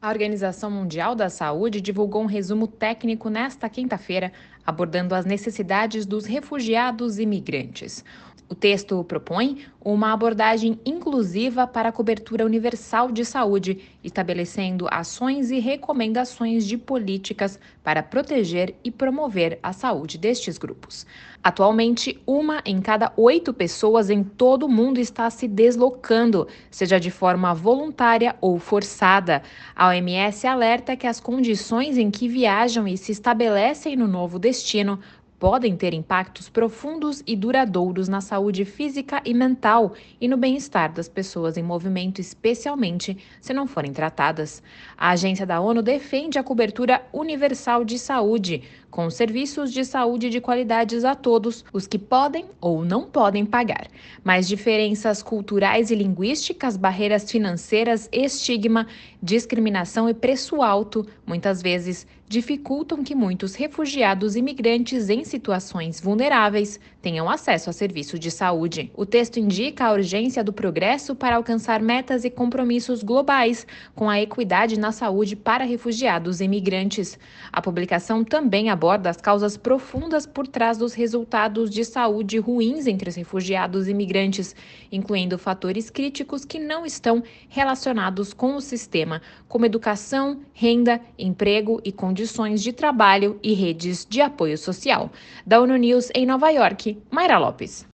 A Organização Mundial da Saúde divulgou um resumo técnico nesta quinta-feira, abordando as necessidades dos refugiados e migrantes. O texto propõe uma abordagem inclusiva para a cobertura universal de saúde, estabelecendo ações e recomendações de políticas para proteger e promover a saúde destes grupos. Atualmente, uma em cada oito pessoas em todo o mundo está se deslocando, seja de forma voluntária ou forçada. A OMS alerta que as condições em que viajam e se estabelecem no novo destino podem ter impactos profundos e duradouros na saúde física e mental e no bem-estar das pessoas em movimento, especialmente se não forem tratadas. A agência da ONU defende a cobertura universal de saúde, com serviços de saúde de qualidades a todos, os que podem ou não podem pagar. Mas diferenças culturais e linguísticas, barreiras financeiras, estigma, discriminação e preço alto, muitas vezes dificultam que muitos refugiados e imigrantes em situações vulneráveis tenham acesso a serviços de saúde. O texto indica a urgência do progresso para alcançar metas e compromissos globais com a equidade na saúde para refugiados e imigrantes. A publicação também aborda as causas profundas por trás dos resultados de saúde ruins entre os refugiados e imigrantes, incluindo fatores críticos que não estão relacionados com o sistema, como educação, renda, emprego e condições condições de trabalho e redes de apoio social. Da ONU News em Nova York, Mayra Lopes.